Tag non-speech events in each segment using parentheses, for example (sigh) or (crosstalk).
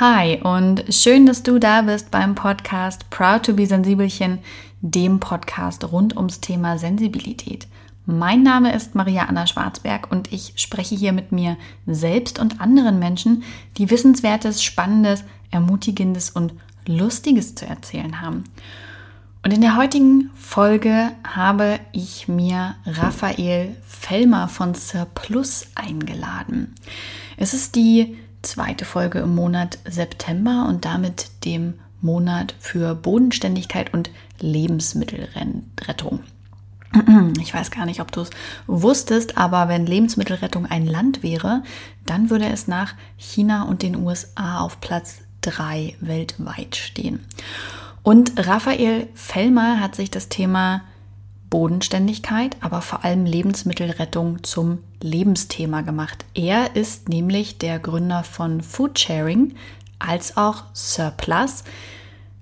Hi und schön, dass du da bist beim Podcast Proud to be Sensibelchen, dem Podcast rund ums Thema Sensibilität. Mein Name ist Maria Anna Schwarzberg und ich spreche hier mit mir selbst und anderen Menschen, die Wissenswertes, Spannendes, Ermutigendes und Lustiges zu erzählen haben. Und in der heutigen Folge habe ich mir Raphael Fellmer von Surplus eingeladen. Es ist die zweite Folge im Monat September und damit dem Monat für Bodenständigkeit und Lebensmittelrettung. (clears throat) Ich weiß gar nicht, ob du es wusstest, aber wenn Lebensmittelrettung ein Land wäre, dann würde es nach China und den USA auf Platz 3 weltweit stehen. Und Raphael Fellmer hat sich das Thema Bodenständigkeit, aber vor allem Lebensmittelrettung zum Lebensthema gemacht. Er ist nämlich der Gründer von Foodsharing als auch Surplus,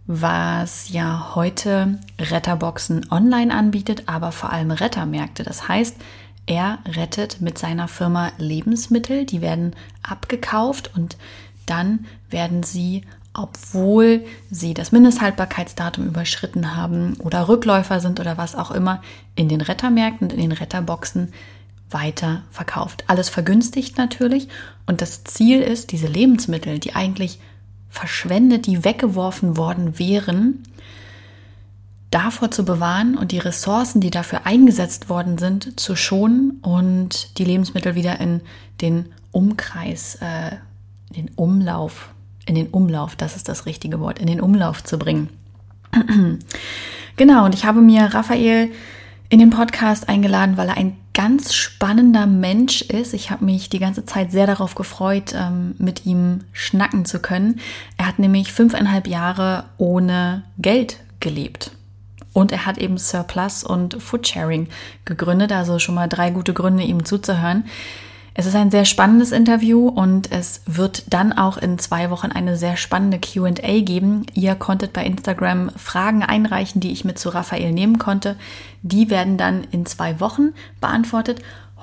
was ja heute Retterboxen online anbietet, aber vor allem Rettermärkte. Das heißt, er rettet mit seiner Firma Lebensmittel, die werden abgekauft und dann werden sie obwohl sie das Mindesthaltbarkeitsdatum überschritten haben oder Rückläufer sind oder was auch immer, in den Rettermärkten und in den Retterboxen weiter verkauft. Alles vergünstigt natürlich und das Ziel ist, diese Lebensmittel, die eigentlich verschwendet, die weggeworfen worden wären, davor zu bewahren und die Ressourcen, die dafür eingesetzt worden sind, zu schonen und die Lebensmittel wieder in den Umkreis, äh, in den Umlauf in den Umlauf, das ist das richtige Wort, in den Umlauf zu bringen. (clears throat) genau, und ich habe mir Raphael in den Podcast eingeladen, weil er ein ganz spannender Mensch ist. Ich habe mich die ganze Zeit sehr darauf gefreut, ähm, mit ihm schnacken zu können. Er hat nämlich fünfeinhalb Jahre ohne Geld gelebt. Und er hat eben Surplus und Foodsharing gegründet, also schon mal drei gute Gründe, ihm zuzuhören. Es ist ein sehr spannendes Interview und es wird dann auch in zwei Wochen eine sehr spannende QA geben. Ihr konntet bei Instagram Fragen einreichen, die ich mit zu Raphael nehmen konnte. Die werden dann in zwei Wochen beantwortet.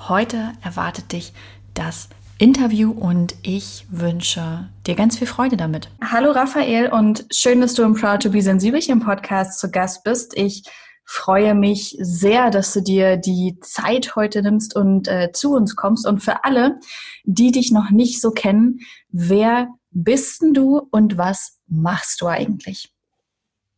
Heute erwartet dich das Interview und ich wünsche dir ganz viel Freude damit. Hallo Raphael und schön, dass du im Proud to be Sensibel im Podcast zu Gast bist. Ich freue mich sehr, dass du dir die Zeit heute nimmst und äh, zu uns kommst. Und für alle, die dich noch nicht so kennen, wer bist denn du und was machst du eigentlich?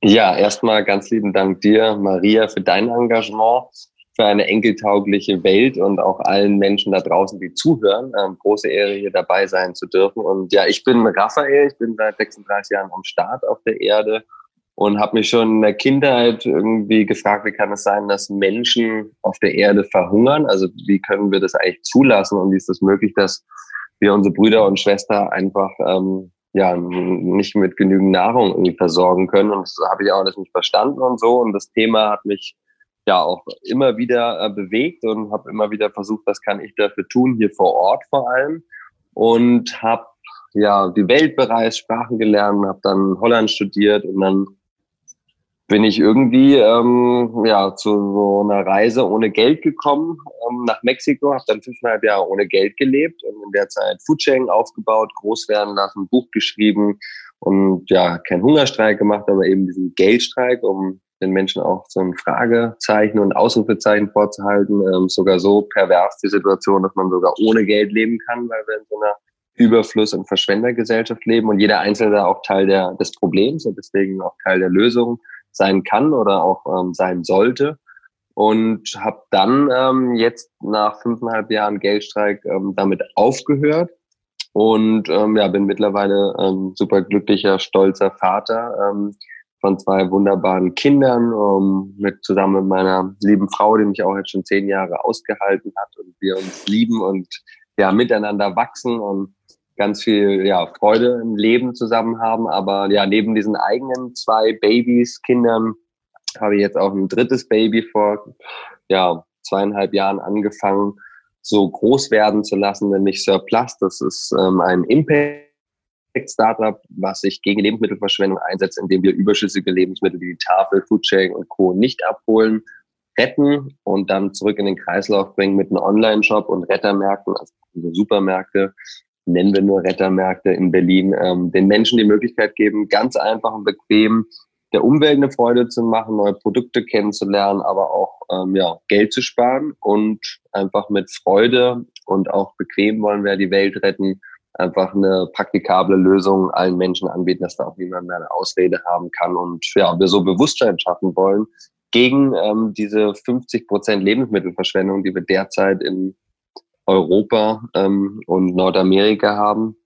Ja, erstmal ganz lieben Dank dir, Maria, für dein Engagement, für eine enkeltaugliche Welt und auch allen Menschen da draußen, die zuhören. Ähm, große Ehre, hier dabei sein zu dürfen. Und ja, ich bin Raphael, ich bin seit 36 Jahren am Start auf der Erde und habe mich schon in der Kindheit irgendwie gefragt, wie kann es sein, dass Menschen auf der Erde verhungern? Also wie können wir das eigentlich zulassen und wie ist das möglich, dass wir unsere Brüder und Schwester einfach ähm, ja nicht mit genügend Nahrung irgendwie versorgen können? Und das habe ich auch nicht verstanden und so. Und das Thema hat mich ja auch immer wieder äh, bewegt und habe immer wieder versucht, was kann ich dafür tun, hier vor Ort vor allem. Und habe ja die Welt bereist, Sprachen gelernt, habe dann Holland studiert und dann bin ich irgendwie ähm, ja zu so einer Reise ohne Geld gekommen ähm, nach Mexiko, habe dann fünfeinhalb Jahre ohne Geld gelebt und in der Zeit Foodsharing aufgebaut, groß werden lassen, Buch geschrieben und ja keinen Hungerstreik gemacht, aber eben diesen Geldstreik, um den Menschen auch so ein Fragezeichen und Ausrufezeichen vorzuhalten. Ähm, sogar so pervers die Situation, dass man sogar ohne Geld leben kann, weil wir in so einer Überfluss- und Verschwendergesellschaft leben und jeder Einzelne auch Teil der, des Problems und deswegen auch Teil der Lösung sein kann oder auch ähm, sein sollte. Und habe dann ähm, jetzt nach fünfeinhalb Jahren Geldstreik ähm, damit aufgehört und ähm, ja, bin mittlerweile ähm, super glücklicher, stolzer Vater ähm, von zwei wunderbaren Kindern, ähm, mit zusammen mit meiner lieben Frau, die mich auch jetzt schon zehn Jahre ausgehalten hat und wir uns lieben und ja miteinander wachsen und ganz viel ja, Freude im Leben zusammen haben. Aber ja, neben diesen eigenen zwei Babys, Kindern, habe ich jetzt auch ein drittes Baby vor ja, zweieinhalb Jahren angefangen, so groß werden zu lassen, nämlich Surplus. Das ist ähm, ein Impact. Startup, was sich gegen Lebensmittelverschwendung einsetzt, indem wir überschüssige Lebensmittel wie die Tafel, Foodsharing und Co. nicht abholen, retten und dann zurück in den Kreislauf bringen mit einem Online-Shop und Rettermärkten, also Supermärkte, nennen wir nur Rettermärkte in Berlin, ähm, den Menschen die Möglichkeit geben, ganz einfach und bequem der Umwelt eine Freude zu machen, neue Produkte kennenzulernen, aber auch ähm, ja, Geld zu sparen und einfach mit Freude und auch bequem wollen wir die Welt retten, einfach eine praktikable Lösung allen Menschen anbieten, dass da auch niemand mehr eine Ausrede haben kann und ja, wir so Bewusstsein schaffen wollen gegen ähm, diese 50 Prozent Lebensmittelverschwendung, die wir derzeit in Europa ähm, und Nordamerika haben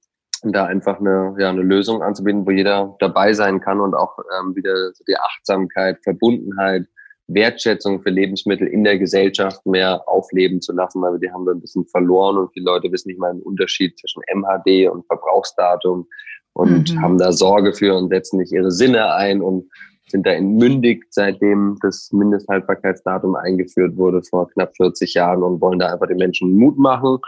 da einfach eine, ja, eine Lösung anzubieten, wo jeder dabei sein kann und auch ähm, wieder die Achtsamkeit, Verbundenheit, Wertschätzung für Lebensmittel in der Gesellschaft mehr aufleben zu lassen, weil wir die haben wir ein bisschen verloren und die Leute wissen nicht mal den Unterschied zwischen MHD und Verbrauchsdatum und mhm. haben da Sorge für und setzen nicht ihre Sinne ein und sind da entmündigt, seitdem das Mindesthaltbarkeitsdatum eingeführt wurde vor knapp 40 Jahren und wollen da einfach den Menschen Mut machen,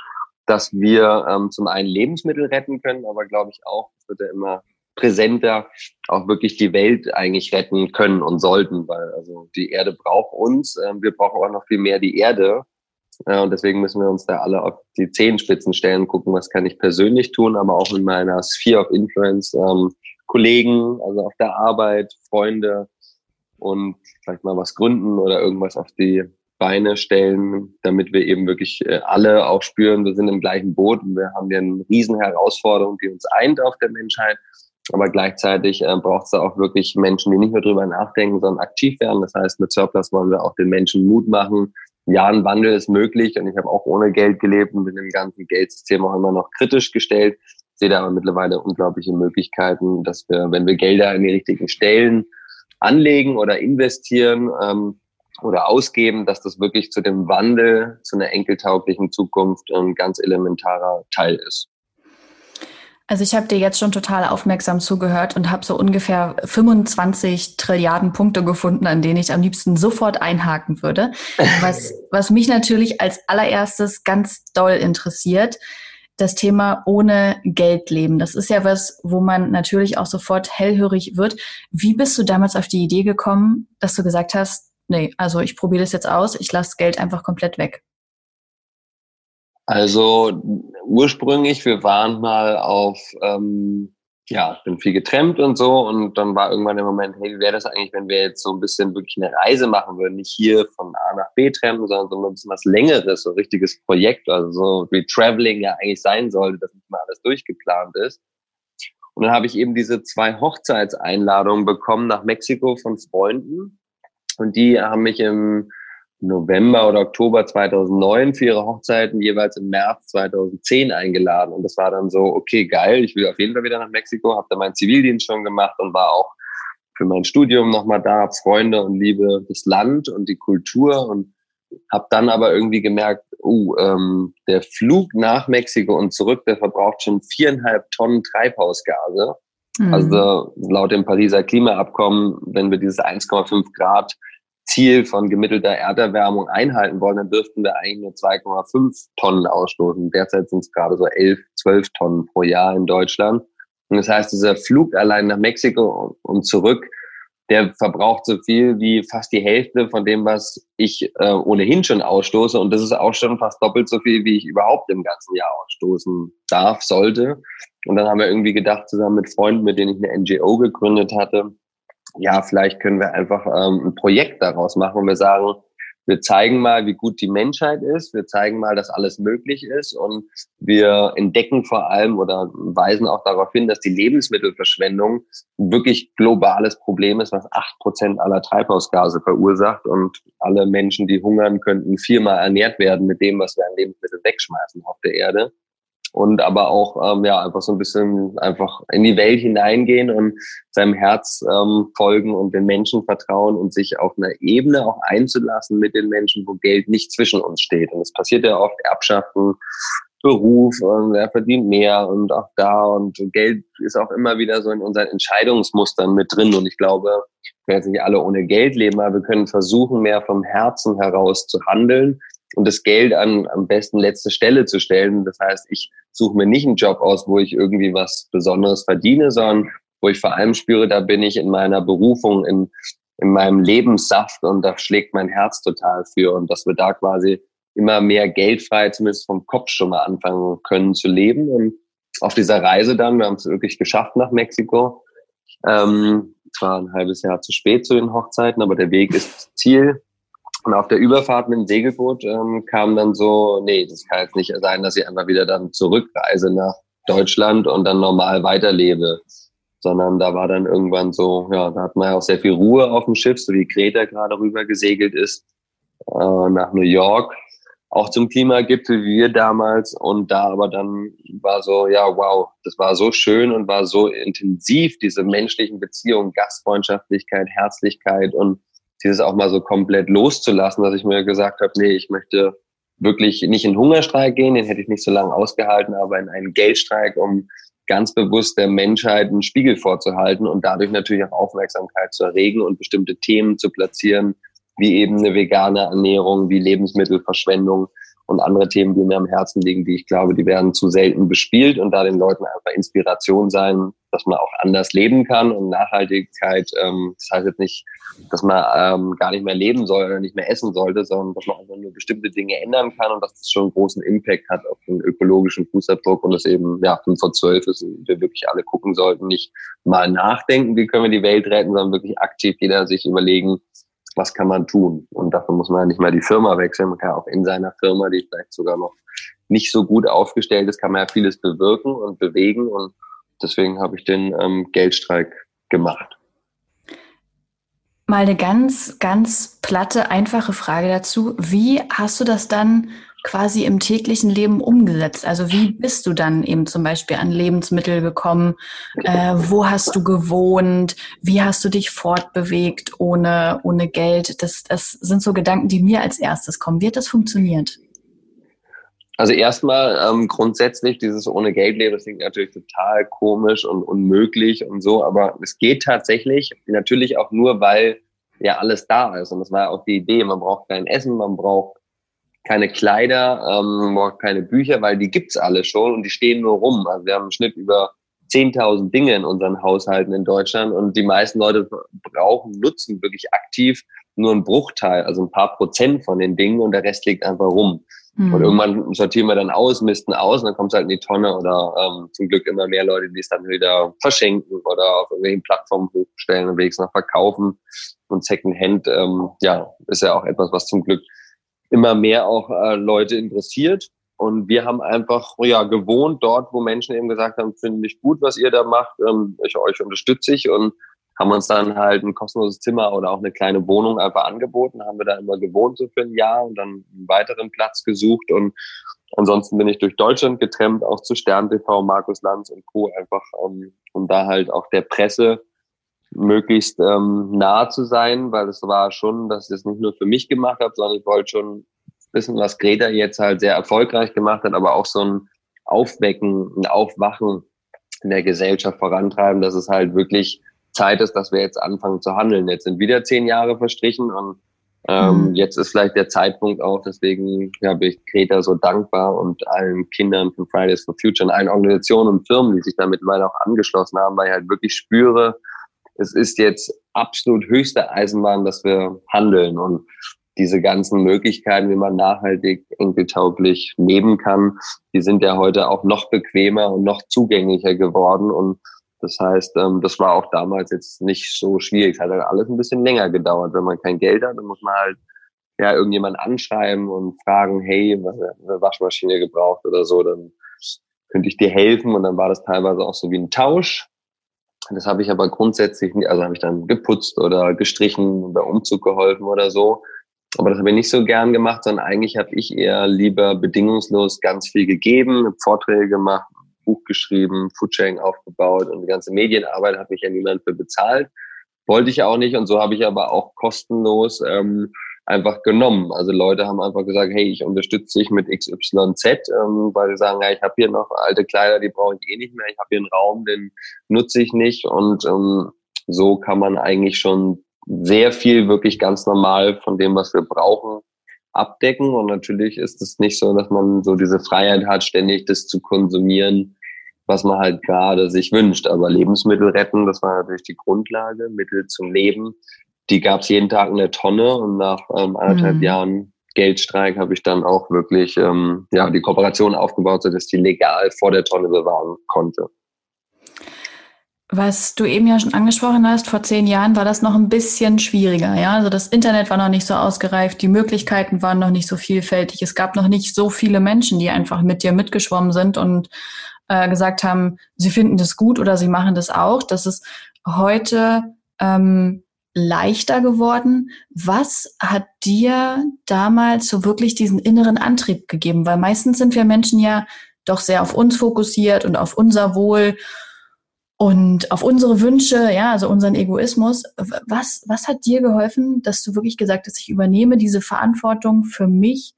dass wir ähm, zum einen Lebensmittel retten können, aber glaube ich auch, es wird ja immer präsenter, auch wirklich die Welt eigentlich retten können und sollten, weil also die Erde braucht uns, äh, wir brauchen auch noch viel mehr die Erde. Äh, und deswegen müssen wir uns da alle auf die Zehenspitzen stellen, gucken, was kann ich persönlich tun, aber auch in meiner Sphere of Influence ähm, Kollegen, also auf der Arbeit, Freunde und vielleicht mal was gründen oder irgendwas auf die Beine stellen, damit wir eben wirklich äh, alle auch spüren, wir sind im gleichen Boot und wir haben hier eine riesen Herausforderung, die uns eint auf der Menschheit. Aber gleichzeitig äh, braucht es da auch wirklich Menschen, die nicht nur drüber nachdenken, sondern aktiv werden. Das heißt, mit Surplus wollen wir auch den Menschen Mut machen. Ja, ein Wandel ist möglich und ich habe auch ohne Geld gelebt und bin im ganzen Geldsystem auch immer noch kritisch gestellt sehe da aber mittlerweile unglaubliche Möglichkeiten, dass wir, wenn wir Gelder in die richtigen Stellen anlegen oder investieren ähm, oder ausgeben, dass das wirklich zu dem Wandel zu einer enkeltauglichen Zukunft ein ganz elementarer Teil ist. Also ich habe dir jetzt schon total aufmerksam zugehört und habe so ungefähr 25 Trilliarden Punkte gefunden, an denen ich am liebsten sofort einhaken würde. (laughs) Was, was mich natürlich als allererstes ganz doll interessiert, das Thema ohne Geld leben. Das ist ja was, wo man natürlich auch sofort hellhörig wird. Wie bist du damals auf die Idee gekommen, dass du gesagt hast, nee, also ich probiere das jetzt aus, ich lasse Geld einfach komplett weg? Also ursprünglich, wir waren mal auf ähm, ja, ich bin viel getrennt und so. Und dann war irgendwann der Moment, hey, wie wäre das eigentlich, wenn wir jetzt so ein bisschen wirklich eine Reise machen würden, nicht hier von A nach B trennen, sondern so ein bisschen was Längeres, so ein richtiges Projekt, also so wie Traveling ja eigentlich sein sollte, dass nicht mal alles durchgeplant ist. Und dann habe ich eben diese zwei Hochzeitseinladungen bekommen nach Mexiko von Freunden. Und die haben mich im November oder Oktober 2009 für ihre Hochzeiten jeweils im März 2010 eingeladen. Und das war dann so, okay, geil, ich will auf jeden Fall wieder nach Mexiko, habe da meinen Zivildienst schon gemacht und war auch für mein Studium nochmal da, Freunde und liebe das Land und die Kultur und habe dann aber irgendwie gemerkt, uh, ähm, der Flug nach Mexiko und zurück, der verbraucht schon viereinhalb Tonnen Treibhausgase. Mhm. Also laut dem Pariser Klimaabkommen, wenn wir dieses 1,5 Grad Ziel von gemittelter Erderwärmung einhalten wollen, dann dürften wir eigentlich nur 2,5 Tonnen ausstoßen. Derzeit sind es gerade so 11, 12 Tonnen pro Jahr in Deutschland. Und das heißt, dieser Flug allein nach Mexiko und zurück, der verbraucht so viel wie fast die Hälfte von dem, was ich äh, ohnehin schon ausstoße. Und das ist auch schon fast doppelt so viel, wie ich überhaupt im ganzen Jahr ausstoßen darf, sollte. Und dann haben wir irgendwie gedacht, zusammen mit Freunden, mit denen ich eine NGO gegründet hatte, ja, vielleicht können wir einfach ähm, ein Projekt daraus machen und wir sagen, wir zeigen mal, wie gut die Menschheit ist, wir zeigen mal, dass alles möglich ist. Und wir entdecken vor allem oder weisen auch darauf hin, dass die Lebensmittelverschwendung wirklich globales Problem ist, was acht Prozent aller Treibhausgase verursacht. Und alle Menschen, die hungern, könnten viermal ernährt werden mit dem, was wir an Lebensmitteln wegschmeißen auf der Erde und aber auch ähm, ja einfach so ein bisschen einfach in die Welt hineingehen und seinem Herz ähm, folgen und den Menschen vertrauen und sich auf einer Ebene auch einzulassen mit den Menschen, wo Geld nicht zwischen uns steht. Und es passiert ja oft Erbschaften, Beruf, und wer verdient mehr und auch da und Geld ist auch immer wieder so in unseren Entscheidungsmustern mit drin und ich glaube, wir jetzt nicht alle ohne Geld leben, aber wir können versuchen, mehr vom Herzen heraus zu handeln und das Geld an am besten letzte Stelle zu stellen. Das heißt, ich suche mir nicht einen Job aus, wo ich irgendwie was Besonderes verdiene, sondern wo ich vor allem spüre, da bin ich in meiner Berufung, in, in meinem Lebenssaft und da schlägt mein Herz total für und dass wir da quasi immer mehr geldfrei, zumindest vom Kopf schon mal anfangen können zu leben und auf dieser Reise dann, wir haben es wirklich geschafft nach Mexiko. Ähm, zwar ein halbes Jahr zu spät zu den Hochzeiten, aber der Weg ist Ziel. Und auf der Überfahrt mit dem Segelboot ähm, kam dann so, nee, das kann jetzt nicht sein, dass ich einfach wieder dann zurückreise nach Deutschland und dann normal weiterlebe. Sondern da war dann irgendwann so, ja, da hat man ja auch sehr viel Ruhe auf dem Schiff, so wie Greta gerade rüber gesegelt ist, äh, nach New York auch zum Klimagipfel wie wir damals. Und da aber dann war so, ja, wow, das war so schön und war so intensiv, diese menschlichen Beziehungen, Gastfreundschaftlichkeit, Herzlichkeit und dieses auch mal so komplett loszulassen, dass ich mir gesagt habe, nee, ich möchte wirklich nicht in Hungerstreik gehen, den hätte ich nicht so lange ausgehalten, aber in einen Geldstreik, um ganz bewusst der Menschheit einen Spiegel vorzuhalten und dadurch natürlich auch Aufmerksamkeit zu erregen und bestimmte Themen zu platzieren, wie eben eine vegane Ernährung, wie Lebensmittelverschwendung und andere Themen, die mir am Herzen liegen, die ich glaube, die werden zu selten bespielt und da den Leuten einfach Inspiration sein, dass man auch anders leben kann und Nachhaltigkeit, ähm, das heißt jetzt nicht, dass man ähm, gar nicht mehr leben soll oder nicht mehr essen sollte, sondern dass man einfach nur bestimmte Dinge ändern kann und dass das schon einen großen Impact hat auf den ökologischen Fußabdruck und das eben, ja, 5 vor 12 ist und wir wirklich alle gucken sollten, nicht mal nachdenken, wie können wir die Welt retten, sondern wirklich aktiv jeder sich überlegen, was kann man tun? Und dafür muss man ja nicht mal die Firma wechseln. Man kann auch in seiner Firma, die vielleicht sogar noch nicht so gut aufgestellt ist, kann man ja vieles bewirken und bewegen. Und deswegen habe ich den ähm, Geldstreik gemacht. Mal eine ganz, ganz platte, einfache Frage dazu. Wie hast du das dann quasi im täglichen Leben umgesetzt? Also wie bist du dann eben zum Beispiel an Lebensmittel gekommen? Äh, wo hast du gewohnt? Wie hast du dich fortbewegt ohne, ohne Geld? Das, das sind so Gedanken, die mir als erstes kommen. Wie hat das funktioniert? Also erstmal ähm, grundsätzlich dieses ohne Geld leben, das klingt natürlich total komisch und unmöglich und so, aber es geht tatsächlich natürlich auch nur, weil ja alles da ist und das war ja auch die Idee. Man braucht kein Essen, man braucht keine Kleider, ähm, keine Bücher, weil die gibt's alle schon und die stehen nur rum. Also wir haben im Schnitt über 10.000 Dinge in unseren Haushalten in Deutschland und die meisten Leute brauchen, nutzen wirklich aktiv nur einen Bruchteil, also ein paar Prozent von den Dingen und der Rest liegt einfach rum. Mhm. Und irgendwann sortieren wir dann aus, misten aus und dann kommt es halt in die Tonne oder ähm, zum Glück immer mehr Leute, die es dann wieder verschenken oder auf irgendwelchen Plattformen hochstellen und wenigstens noch verkaufen. Und Secondhand, ähm, ja, ist ja auch etwas, was zum Glück immer mehr auch äh, Leute interessiert. Und wir haben einfach ja gewohnt dort, wo Menschen eben gesagt haben, finde ich gut, was ihr da macht, ähm, ich euch unterstütze ich und haben uns dann halt ein kostenloses Zimmer oder auch eine kleine Wohnung einfach angeboten, haben wir da immer gewohnt so für ein Jahr und dann einen weiteren Platz gesucht und ansonsten bin ich durch Deutschland getrennt, auch zu Stern TV, Markus Lanz und Co. einfach, um, um da halt auch der Presse möglichst ähm, nah zu sein, weil es war schon, dass ich das nicht nur für mich gemacht habe, sondern ich wollte schon wissen, was Greta jetzt halt sehr erfolgreich gemacht hat, aber auch so ein Aufwecken, ein Aufwachen in der Gesellschaft vorantreiben, dass es halt wirklich Zeit ist, dass wir jetzt anfangen zu handeln. Jetzt sind wieder zehn Jahre verstrichen und ähm, mhm. jetzt ist vielleicht der Zeitpunkt auch, deswegen ja, bin ich Greta so dankbar und allen Kindern von Fridays for Future und allen Organisationen und Firmen, die sich da mittlerweile auch angeschlossen haben, weil ich halt wirklich spüre, es ist jetzt absolut höchste Eisenbahn, dass wir handeln und diese ganzen Möglichkeiten, wie man nachhaltig enkeltauglich leben kann, die sind ja heute auch noch bequemer und noch zugänglicher geworden und das heißt, ähm, das war auch damals jetzt nicht so schwierig. Es hat halt alles ein bisschen länger gedauert. Wenn man kein Geld hat, dann muss man halt ja irgendjemand anschreiben und fragen, hey, was eine Waschmaschine gebraucht oder so, dann könnte ich dir helfen. Und dann war das teilweise auch so wie ein Tausch. Das habe ich aber grundsätzlich, also habe ich dann geputzt oder gestrichen, bei Umzug geholfen oder so. Aber das habe ich nicht so gern gemacht, sondern eigentlich habe ich eher lieber bedingungslos ganz viel gegeben, Vorträge gemacht, Buch geschrieben, Foodsharing aufgebaut und die ganze Medienarbeit hat mich ja niemand für bezahlt. Wollte ich auch nicht und so habe ich aber auch kostenlos ähm, einfach genommen. Also Leute haben einfach gesagt, hey, ich unterstütze dich mit XYZ, ähm, weil sie sagen, ja, ich habe hier noch alte Kleider, die brauche ich eh nicht mehr, ich habe hier einen Raum, den nutze ich nicht und ähm, so kann man eigentlich schon sehr viel wirklich ganz normal von dem, was wir brauchen, abdecken. Und natürlich ist es nicht so, dass man so diese Freiheit hat, ständig das zu konsumieren, was man halt gerade sich wünscht. Aber Lebensmittel retten, das war natürlich die Grundlage, Mittel zum Leben. Die gab es jeden Tag in der Tonne und nach ähm, anderthalb mhm. Jahren Geldstreik habe ich dann auch wirklich ähm, ja, die Kooperation aufgebaut, sodass die legal vor der Tonne bewahren konnte. Was du eben ja schon angesprochen hast, vor zehn Jahren war das noch ein bisschen schwieriger. Ja, also das Internet war noch nicht so ausgereift, die Möglichkeiten waren noch nicht so vielfältig. Es gab noch nicht so viele Menschen, die einfach mit dir mitgeschwommen sind und äh, gesagt haben, sie finden das gut oder sie machen das auch. Das ist heute ähm, leichter geworden. Was hat dir damals so wirklich diesen inneren Antrieb gegeben? Weil meistens sind wir Menschen ja doch sehr auf uns fokussiert und auf unser Wohl und auf unsere Wünsche, ja, also unseren Egoismus. Was, was hat dir geholfen, dass du wirklich gesagt hast, ich übernehme diese Verantwortung für mich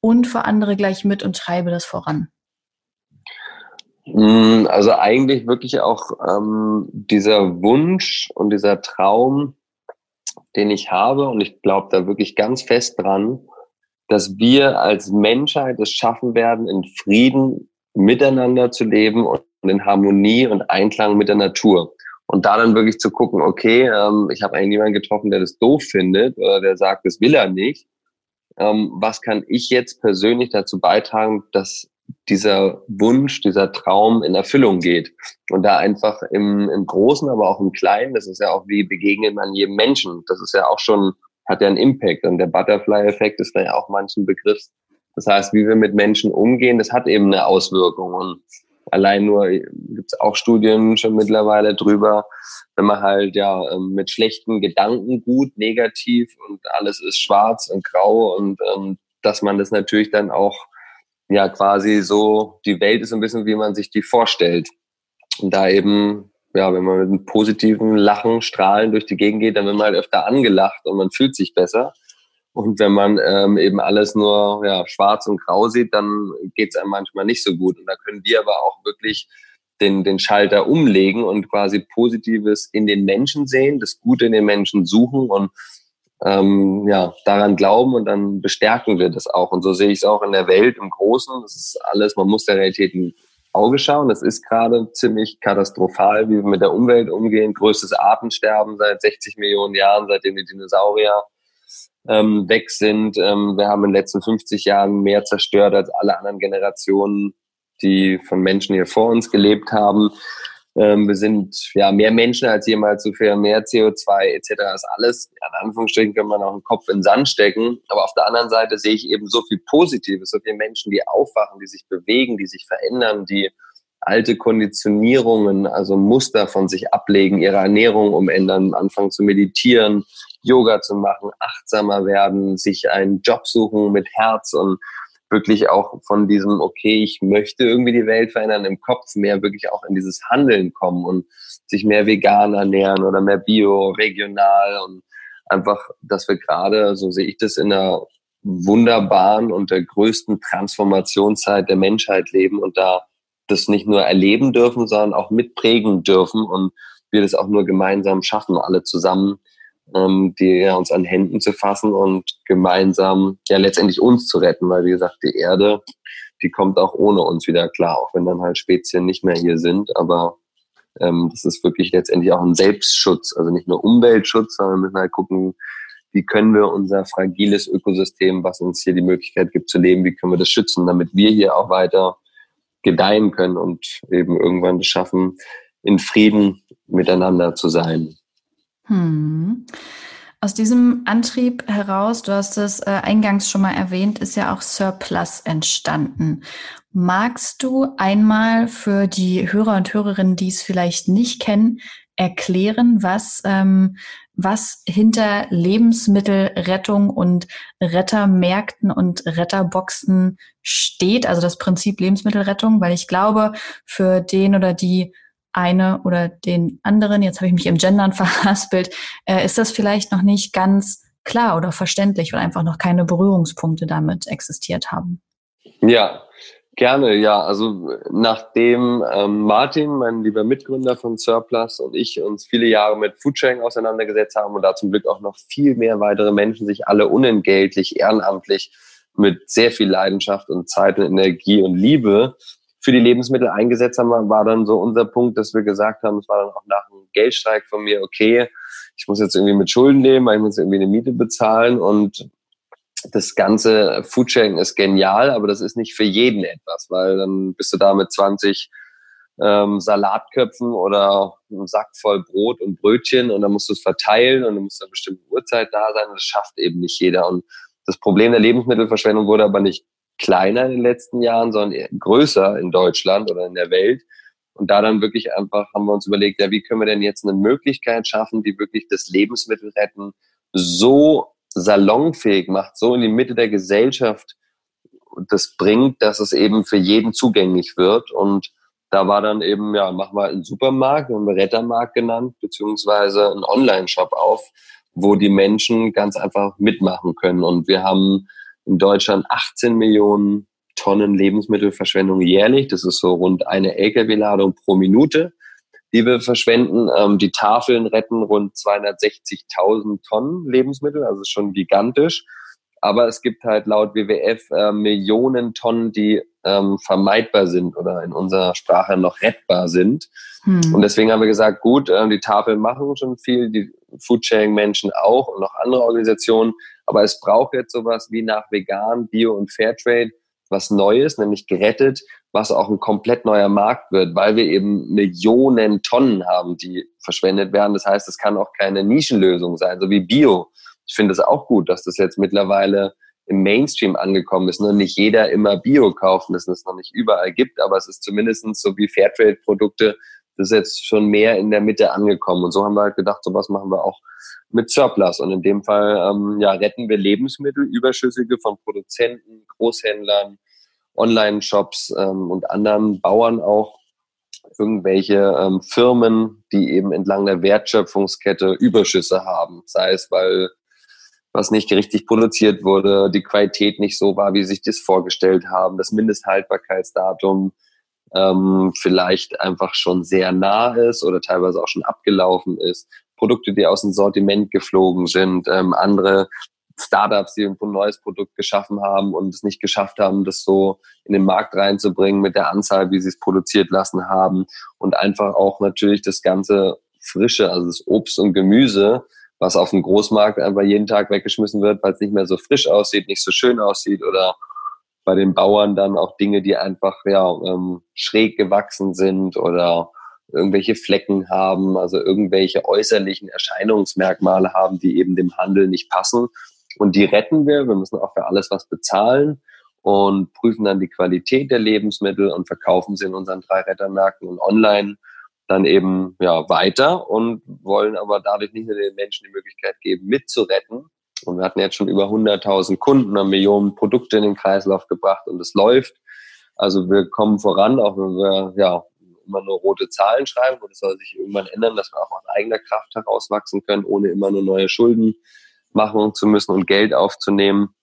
und für andere gleich mit und treibe das voran? Mm, also eigentlich wirklich auch ähm, dieser Wunsch und dieser Traum, den ich habe, und ich glaube da wirklich ganz fest dran, dass wir als Menschheit es schaffen werden, in Frieden miteinander zu leben und in Harmonie und Einklang mit der Natur. Und da dann wirklich zu gucken, okay, ähm, ich habe eigentlich niemanden getroffen, der das doof findet oder der sagt, das will er nicht. Ähm, was kann ich jetzt persönlich dazu beitragen, dass dieser Wunsch, dieser Traum in Erfüllung geht. Und da einfach im, im Großen, aber auch im Kleinen, das ist ja auch wie begegnet man jedem Menschen. Das ist ja auch schon, hat ja einen Impact. Und der Butterfly-Effekt ist ja auch manchen Begriff. Das heißt, wie wir mit Menschen umgehen, das hat eben eine Auswirkung. Und allein nur gibt es auch Studien schon mittlerweile drüber, wenn man halt ja ähm, mit schlechten Gedanken gut, negativ und alles ist schwarz und grau und ähm, dass man das natürlich dann auch ja quasi so, die Welt ist ein bisschen, wie man sich die vorstellt. Und da eben, ja, wenn man mit einem positiven Lachen, Strahlen durch die Gegend geht, dann wird man halt öfter angelacht und man fühlt sich besser. Und wenn man ähm, eben alles nur ja, schwarz und grau sieht, dann geht es einem manchmal nicht so gut. Und da können wir aber auch wirklich den, den Schalter umlegen und quasi Positives in den Menschen sehen, das Gute in den Menschen suchen und ähm, ja, daran glauben und dann bestärken wir das auch. Und so sehe ich es auch in der Welt im Großen. Das ist alles, man muss der Realität ein Auge schauen. Das ist gerade ziemlich katastrophal, wie wir mit der Umwelt umgehen. Größtes Artensterben seit 60 Millionen Jahren, seitdem die Dinosaurier ähm, weg sind. Ähm, wir haben in den letzten 50 Jahren mehr zerstört als alle anderen Generationen, die von Menschen hier vor uns gelebt haben. Ähm, wir sind ja mehr Menschen als jemals zuvor, mehr CO2 etc. ist alles. in Anführungsstrichen kann man auch den Kopf in den Sand stecken. Aber auf der anderen Seite sehe ich eben so viel Positives, so viele Menschen, die aufwachen, die sich bewegen, die sich verändern, die alte Konditionierungen, also Muster von sich ablegen, ihre Ernährung umändern, anfangen zu meditieren, Yoga zu machen, achtsamer werden, sich einen Job suchen mit Herz und wirklich auch von diesem, okay, ich möchte irgendwie die Welt verändern, im Kopf mehr wirklich auch in dieses Handeln kommen und sich mehr vegan ernähren oder mehr bio, regional und einfach, dass wir gerade, so sehe ich das, in einer wunderbaren und der größten Transformationszeit der Menschheit leben und da das nicht nur erleben dürfen, sondern auch mitprägen dürfen und wir das auch nur gemeinsam schaffen, alle zusammen, ähm, die uns an Händen zu fassen und gemeinsam ja letztendlich uns zu retten, weil wie gesagt, die Erde, die kommt auch ohne uns wieder klar, auch wenn dann halt Spezien nicht mehr hier sind, aber ähm, das ist wirklich letztendlich auch ein Selbstschutz, also nicht nur Umweltschutz, sondern wir müssen halt gucken, wie können wir unser fragiles Ökosystem, was uns hier die Möglichkeit gibt zu leben, wie können wir das schützen, damit wir hier auch weiter gedeihen können und eben irgendwann es schaffen, in Frieden miteinander zu sein. Hm. Aus diesem Antrieb heraus, du hast es äh, eingangs schon mal erwähnt, ist ja auch Surplus entstanden. Magst du einmal für die Hörer und Hörerinnen, die es vielleicht nicht kennen, erklären, was, ähm, was hinter Lebensmittelrettung und Rettermärkten und Retterboxen steht, also das Prinzip Lebensmittelrettung, weil ich glaube, für den oder die eine oder den anderen, jetzt habe ich mich im Gendern (laughs) verhaspelt, äh, ist das vielleicht noch nicht ganz klar oder verständlich, weil einfach noch keine Berührungspunkte damit existiert haben. Ja, gerne, ja. Also nachdem ähm, Martin, mein lieber Mitgründer von Surplus und ich uns viele Jahre mit Foodsharing auseinandergesetzt haben und da zum Glück auch noch viel mehr weitere Menschen sich alle unentgeltlich, ehrenamtlich mit sehr viel Leidenschaft und Zeit und Energie und Liebe für die Lebensmittel eingesetzt haben, war dann so unser Punkt, dass wir gesagt haben, es war dann auch nach einem Geldstreik von mir, okay, ich muss jetzt irgendwie mit Schulden leben, weil ich muss irgendwie eine Miete bezahlen und das ganze Foodsharing ist genial, aber das ist nicht für jeden etwas, weil dann bist du da mit 20 ähm, Salatköpfen oder einem Sack voll Brot und Brötchen und dann musst du es verteilen und dann musst du eine bestimmte Uhrzeit da sein und das schafft eben nicht jeder. Und das Problem der Lebensmittelverschwendung wurde aber nicht kleiner in den letzten Jahren, sondern größer in Deutschland oder in der Welt. Und da dann wirklich einfach haben wir uns überlegt, ja, wie können wir denn jetzt eine Möglichkeit schaffen, die wirklich das Lebensmittelretten so salonfähig macht, so in die Mitte der Gesellschaft das bringt, dass es eben für jeden zugänglich wird. Und da war dann eben, ja, machen wir einen Supermarkt, einen Rettermarkt genannt, beziehungsweise einen Online-Shop auf, wo die Menschen ganz einfach mitmachen können. Und wir haben in Deutschland 18 Millionen Tonnen Lebensmittelverschwendung jährlich. Das ist so rund eine Lkw-Ladung pro Minute, die wir verschwenden. Ähm, die Tafeln retten rund 260.000 Tonnen Lebensmittel, also schon gigantisch. Aber es gibt halt laut WWF äh, Millionen Tonnen, die ähm, vermeidbar sind oder in unserer Sprache noch rettbar sind. Hm. Und deswegen haben wir gesagt, gut, äh, die Tafeln machen schon viel, die Foodsharing-Menschen auch und noch andere Organisationen. Aber es braucht jetzt sowas wie nach vegan, Bio und Fairtrade was Neues, nämlich gerettet, was auch ein komplett neuer Markt wird, weil wir eben Millionen Tonnen haben, die verschwendet werden. Das heißt, es kann auch keine Nischenlösung sein, so wie Bio ich finde es auch gut, dass das jetzt mittlerweile im Mainstream angekommen ist. Nur nicht jeder immer Bio kaufen, dass es noch nicht überall gibt, aber es ist zumindest so wie Fairtrade-Produkte, ist jetzt schon mehr in der Mitte angekommen. Und so haben wir halt gedacht, sowas machen wir auch mit Surplus. Und in dem Fall ähm, ja, retten wir Lebensmittel, Überschüssige von Produzenten, Großhändlern, Online-Shops ähm, und anderen Bauern auch irgendwelche ähm, Firmen, die eben entlang der Wertschöpfungskette Überschüsse haben. Sei es, weil was nicht richtig produziert wurde, die Qualität nicht so war, wie sie sich das vorgestellt haben, das Mindesthaltbarkeitsdatum ähm, vielleicht einfach schon sehr nah ist oder teilweise auch schon abgelaufen ist, Produkte, die aus dem Sortiment geflogen sind, ähm, andere Startups, die ein neues Produkt geschaffen haben und es nicht geschafft haben, das so in den Markt reinzubringen mit der Anzahl, wie sie es produziert lassen haben. Und einfach auch natürlich das ganze Frische, also das Obst und Gemüse, was auf dem Großmarkt einfach jeden Tag weggeschmissen wird, weil es nicht mehr so frisch aussieht, nicht so schön aussieht oder bei den Bauern dann auch Dinge, die einfach ja, ähm, schräg gewachsen sind oder irgendwelche Flecken haben, also irgendwelche äußerlichen Erscheinungsmerkmale haben, die eben dem Handel nicht passen. Und die retten wir. Wir müssen auch für alles was bezahlen und prüfen dann die Qualität der Lebensmittel und verkaufen sie in unseren drei Rettermärkten und online dann eben ja weiter und wollen aber dadurch nicht nur den Menschen die Möglichkeit geben, mitzuretten. Und wir hatten jetzt schon über 100.000 Kunden, haben Millionen Produkte in den Kreislauf gebracht und es läuft. Also wir kommen voran, auch wenn wir ja immer nur rote Zahlen schreiben und es soll sich irgendwann ändern, dass wir auch aus eigener Kraft herauswachsen können, ohne immer nur neue Schulden machen zu müssen und Geld aufzunehmen.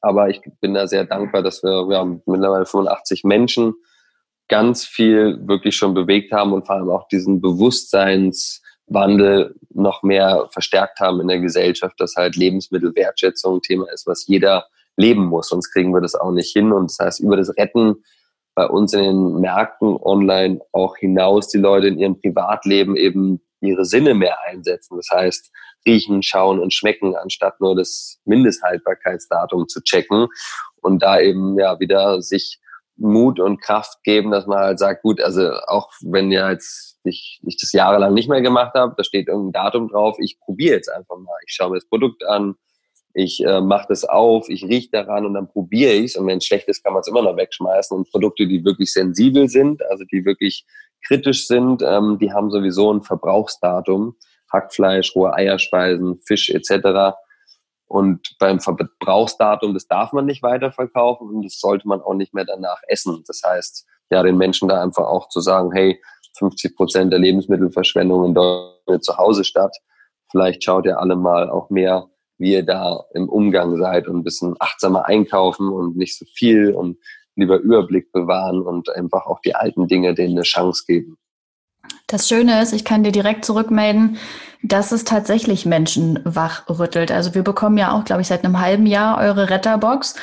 Aber ich bin da sehr dankbar, dass wir, wir haben mittlerweile 85 Menschen ganz viel wirklich schon bewegt haben und vor allem auch diesen Bewusstseinswandel noch mehr verstärkt haben in der Gesellschaft, dass halt Lebensmittelwertschätzung ein Thema ist, was jeder leben muss, sonst kriegen wir das auch nicht hin. Und das heißt, über das Retten bei uns in den Märkten online auch hinaus die Leute in ihrem Privatleben eben ihre Sinne mehr einsetzen. Das heißt, riechen, schauen und schmecken, anstatt nur das Mindesthaltbarkeitsdatum zu checken und da eben ja wieder sich Mut und Kraft geben, dass man halt sagt, gut, also auch wenn ja jetzt ich, ich das jahrelang nicht mehr gemacht habe, da steht irgendein Datum drauf, ich probiere jetzt einfach mal. Ich schaue mir das Produkt an, ich äh, mache das auf, ich rieche daran und dann probiere ich es. Und wenn es schlecht ist, kann man es immer noch wegschmeißen. Und Produkte, die wirklich sensibel sind, also die wirklich kritisch sind, ähm, die haben sowieso ein Verbrauchsdatum. Hackfleisch, rohe Eierspeisen, Fisch etc. Und beim Verbrauchsdatum, das darf man nicht weiterverkaufen und das sollte man auch nicht mehr danach essen. Das heißt, ja, den Menschen da einfach auch zu sagen, hey, 50 Prozent der Lebensmittelverschwendung in Deutschland zu Hause statt. Vielleicht schaut ihr alle mal auch mehr, wie ihr da im Umgang seid und ein bisschen achtsamer einkaufen und nicht so viel und lieber Überblick bewahren und einfach auch die alten Dinge denen eine Chance geben. Das Schöne ist, ich kann dir direkt zurückmelden, dass es tatsächlich Menschen wachrüttelt. Also wir bekommen ja auch, glaube ich, seit einem halben Jahr eure Retterbox.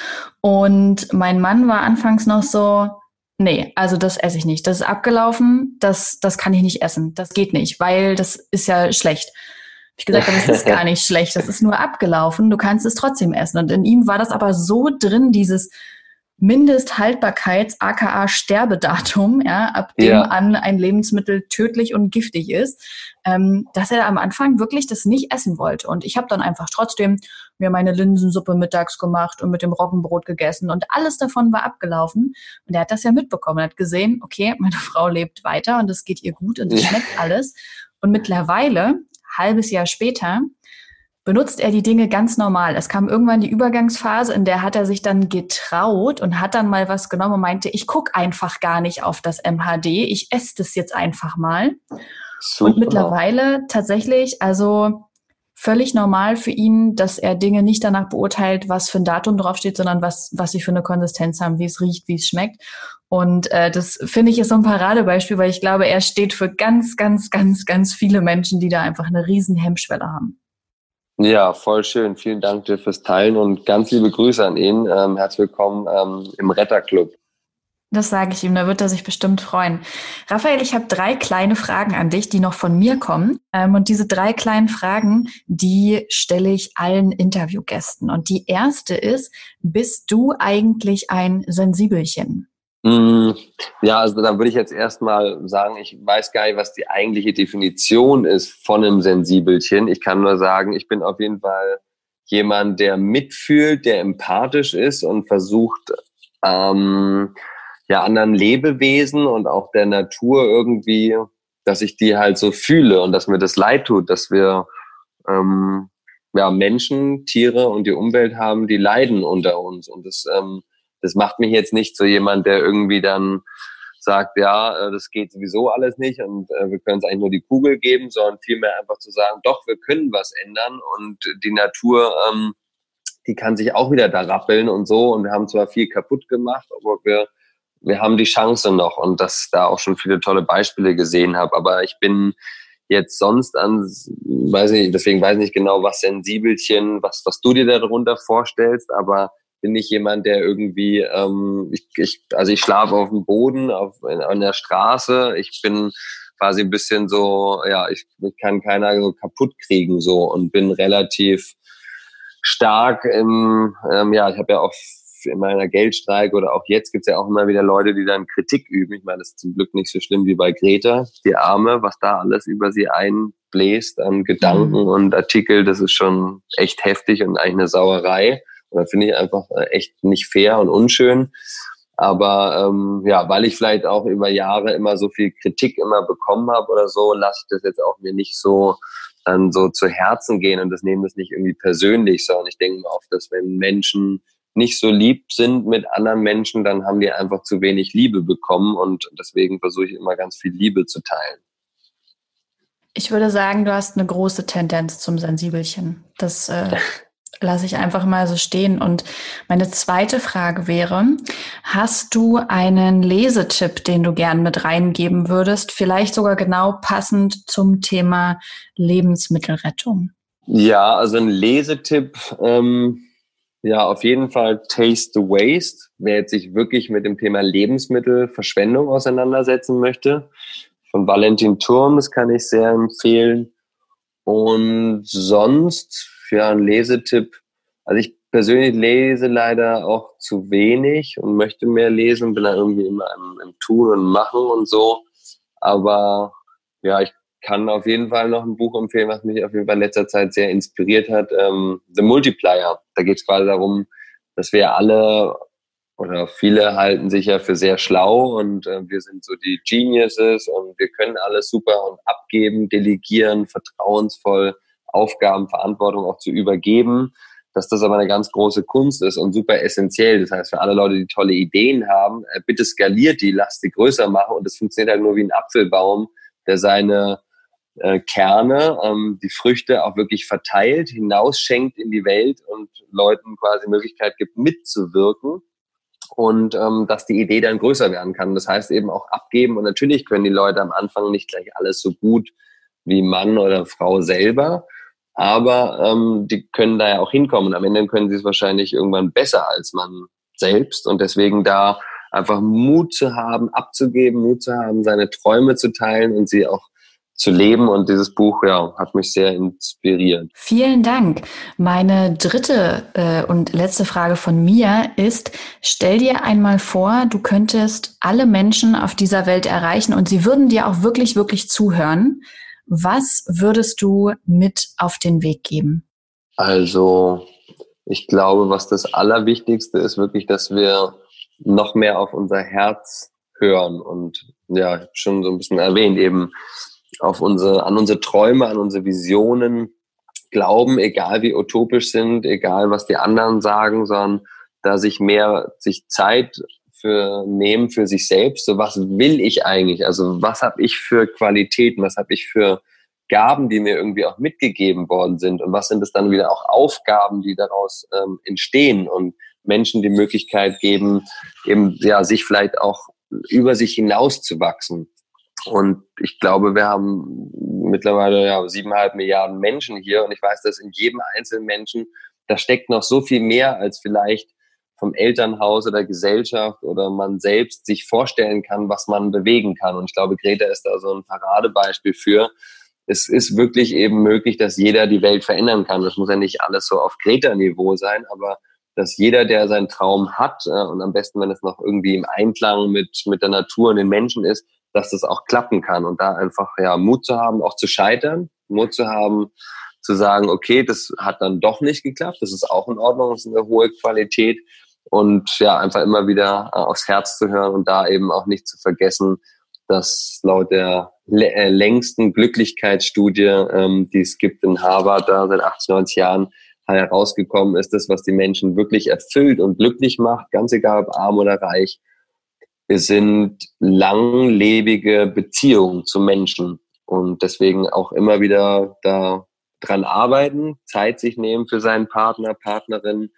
Und mein Mann war anfangs noch so, nee, also das esse ich nicht. Das ist abgelaufen, das, das kann ich nicht essen. Das geht nicht, weil das ist ja schlecht. ich gesagt, das ist (laughs) gar nicht schlecht, das ist nur abgelaufen, du kannst es trotzdem essen. Und in ihm war das aber so drin, dieses Mindesthaltbarkeits, aka Sterbedatum, ja, ab dem ja. an ein Lebensmittel tödlich und giftig ist, ähm, dass er am Anfang wirklich das nicht essen wollte. Und ich habe dann einfach trotzdem mir meine Linsensuppe mittags gemacht und mit dem Roggenbrot gegessen und alles davon war abgelaufen. Und er hat das ja mitbekommen, er hat gesehen, okay, meine (laughs) Frau lebt weiter und es geht ihr gut und es schmeckt alles. Und mittlerweile, halbes Jahr später, benutzt er die Dinge ganz normal. Es kam irgendwann die Übergangsphase, in der hat er sich dann getraut und hat dann mal was genommen und meinte, ich guck einfach gar nicht auf das MHD, ich esse das jetzt einfach mal. Super. Und mittlerweile tatsächlich, also völlig normal für ihn, dass er Dinge nicht danach beurteilt, was für ein Datum draufsteht, sondern was, was sie für eine Konsistenz haben, wie es riecht, wie es schmeckt. Und äh, das finde ich ist so ein Paradebeispiel, weil ich glaube, er steht für ganz, ganz, ganz, ganz viele Menschen, die da einfach eine riesen Hemmschwelle haben. Ja, voll schön. Vielen Dank dir fürs Teilen und ganz liebe Grüße an ihn. Ähm, herzlich willkommen ähm, im Retterclub. Das sage ich ihm, da wird er sich bestimmt freuen. Raphael, ich habe drei kleine Fragen an dich, die noch von mir kommen. Ähm, und diese drei kleinen Fragen, die stelle ich allen Interviewgästen. Und die erste ist, bist du eigentlich ein Sensibelchen? Mm, ja, also dann würde ich jetzt erstmal sagen, ich weiß gar nicht, was die eigentliche Definition ist von einem Sensibelchen. Ich kann nur sagen, ich bin auf jeden Fall jemand, der mitfühlt, der empathisch ist und versucht, ähm, ja, anderen Lebewesen und auch der Natur irgendwie, dass ich die halt so fühle und dass mir das leid tut, dass wir ähm, ja, Menschen, Tiere und die Umwelt haben, die leiden unter uns. Und das ähm, das macht mich jetzt nicht so jemand, der irgendwie dann sagt, ja, äh, das geht sowieso alles nicht und äh, wir können es eigentlich nur die Kugel geben, sondern vielmehr einfach zu sagen, doch, wir können was ändern und die Natur, ähm, die kann sich auch wieder da rappeln und so. Und wir haben zwar viel kaputt gemacht, aber wir, wir haben die Chance noch. Und dass da auch schon viele tolle Beispiele gesehen habe, aber ich bin jetzt sonst an, weiß nicht, deswegen weiß ich nicht genau, was Sensibelchen, was, was du dir darunter vorstellst, aber bin ich jemand, der irgendwie, ähm, ich, ich, also ich schlafe auf dem Boden, auf, in, an der Straße. Ich bin quasi ein bisschen so, ja, ich, ich kann keiner so kaputt kriegen so und bin relativ stark im, ähm, ja, ich habe ja auch in meiner Geldstreik oder auch jetzt gibt's ja auch immer wieder Leute, die dann Kritik üben. Ich meine, das ist zum Glück nicht so schlimm wie bei Greta, die Arme, was da alles über sie einbläst an Gedanken mhm. und Artikel, das ist schon echt heftig und eigentlich eine Sauerei. Und finde ich einfach äh, echt nicht fair und unschön. Aber ähm, ja, weil ich vielleicht auch über Jahre immer so viel Kritik immer bekommen habe oder so, lasse ich das jetzt auch mir nicht so dann so zu Herzen gehen und das nehmen das nicht irgendwie persönlich, sondern ich denke oft, dass wenn Menschen nicht so lieb sind mit anderen Menschen, dann haben die einfach zu wenig Liebe bekommen und deswegen versuche ich immer ganz viel Liebe zu teilen. Ich würde sagen, du hast eine große Tendenz zum Sensibelchen. Das äh, (laughs) lasse ich einfach mal so stehen. Und meine zweite Frage wäre, hast du einen Lesetipp, den du gern mit reingeben würdest? Vielleicht sogar genau passend zum Thema Lebensmittelrettung. Ja, also ein Lesetipp, ähm, ja, auf jeden Fall Taste the Waste. Wer jetzt sich wirklich mit dem Thema Lebensmittelverschwendung auseinandersetzen möchte, von Valentin Turm, das kann ich sehr empfehlen. Und sonst für einen Lesetipp. Also ich persönlich lese leider auch zu wenig und möchte mehr lesen, bin da irgendwie immer im, im Tun und Machen und so. Aber ja, ich kann auf jeden Fall noch ein Buch empfehlen, was mich auf jeden Fall in letzter Zeit sehr inspiriert hat. Ähm, The Multiplier. Da geht es quasi darum, dass wir alle oder viele halten sich ja für sehr schlau und äh, wir sind so die Geniuses und wir können alles super und abgeben, delegieren, vertrauensvoll Aufgaben, Verantwortung auch zu übergeben, dass das aber eine ganz große Kunst ist und super essentiell. Das heißt, für alle Leute, die tolle Ideen haben, äh, bitte skaliert die, lasst sie größer machen und das funktioniert halt nur wie ein Apfelbaum, der seine äh, Kerne, ähm, die Früchte auch wirklich verteilt, hinausschenkt in die Welt und Leuten quasi Möglichkeit gibt, mitzuwirken und ähm, dass die Idee dann größer werden kann. Das heißt eben auch abgeben und natürlich können die Leute am Anfang nicht gleich alles so gut wie Mann oder Frau selber, aber ähm, die können da ja auch hinkommen. Am Ende können sie es wahrscheinlich irgendwann besser als man selbst. Und deswegen da einfach Mut zu haben, abzugeben, Mut zu haben, seine Träume zu teilen und sie auch zu leben. Und dieses Buch ja, hat mich sehr inspiriert. Vielen Dank. Meine dritte äh, und letzte Frage von mir ist, stell dir einmal vor, du könntest alle Menschen auf dieser Welt erreichen und sie würden dir auch wirklich, wirklich zuhören. Was würdest du mit auf den Weg geben? Also, ich glaube, was das Allerwichtigste ist, wirklich, dass wir noch mehr auf unser Herz hören und ja, schon so ein bisschen erwähnt, eben auf unsere, an unsere Träume, an unsere Visionen glauben, egal wie utopisch sind, egal was die anderen sagen, sondern da sich mehr, sich Zeit für nehmen für sich selbst. So was will ich eigentlich? Also was habe ich für Qualitäten? Was habe ich für Gaben, die mir irgendwie auch mitgegeben worden sind? Und was sind es dann wieder auch Aufgaben, die daraus ähm, entstehen und Menschen die Möglichkeit geben, eben ja sich vielleicht auch über sich hinaus zu wachsen. Und ich glaube, wir haben mittlerweile ja siebeneinhalb Milliarden Menschen hier und ich weiß, dass in jedem einzelnen Menschen, da steckt noch so viel mehr als vielleicht vom Elternhaus oder Gesellschaft oder man selbst sich vorstellen kann, was man bewegen kann. Und ich glaube, Greta ist da so ein Paradebeispiel für. Es ist wirklich eben möglich, dass jeder die Welt verändern kann. Das muss ja nicht alles so auf Greta-Niveau sein, aber dass jeder, der seinen Traum hat äh, und am besten, wenn es noch irgendwie im Einklang mit, mit der Natur und den Menschen ist, dass das auch klappen kann und da einfach ja Mut zu haben, auch zu scheitern, Mut zu haben, zu sagen, okay, das hat dann doch nicht geklappt, das ist auch in Ordnung, das ist eine hohe Qualität und ja, einfach immer wieder äh, aufs Herz zu hören und da eben auch nicht zu vergessen, dass laut der äh, längsten Glücklichkeitsstudie, ähm, die es gibt in Harvard, da seit 80, 90 Jahren herausgekommen ist, das, was die Menschen wirklich erfüllt und glücklich macht, ganz egal ob arm oder reich, sind langlebige Beziehungen zu Menschen. Und deswegen auch immer wieder da dran arbeiten, Zeit sich nehmen für seinen Partner, Partnerin,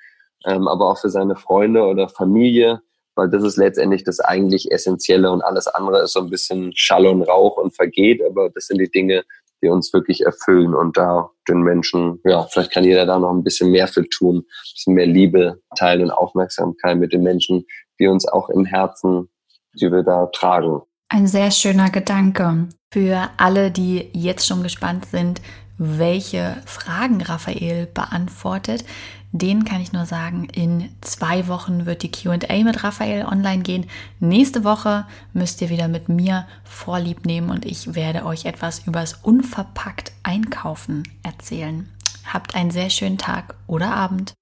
ähm, aber auch für seine Freunde oder Familie, weil das ist letztendlich das eigentlich Essentielle und alles andere ist so ein bisschen Schall und Rauch und vergeht, aber das sind die Dinge, die uns wirklich erfüllen und da den Menschen, ja, vielleicht kann jeder da noch ein bisschen mehr für tun, ein bisschen mehr Liebe teilen und Aufmerksamkeit mit den Menschen, die uns auch im Herzen die wir da tragen. Ein sehr schöner Gedanke. Für alle, die jetzt schon gespannt sind, welche Fragen Raphael beantwortet, denen kann ich nur sagen, in zwei Wochen wird die QA mit Raphael online gehen. Nächste Woche müsst ihr wieder mit mir Vorlieb nehmen und ich werde euch etwas übers unverpackt Einkaufen erzählen. Habt einen sehr schönen Tag oder Abend.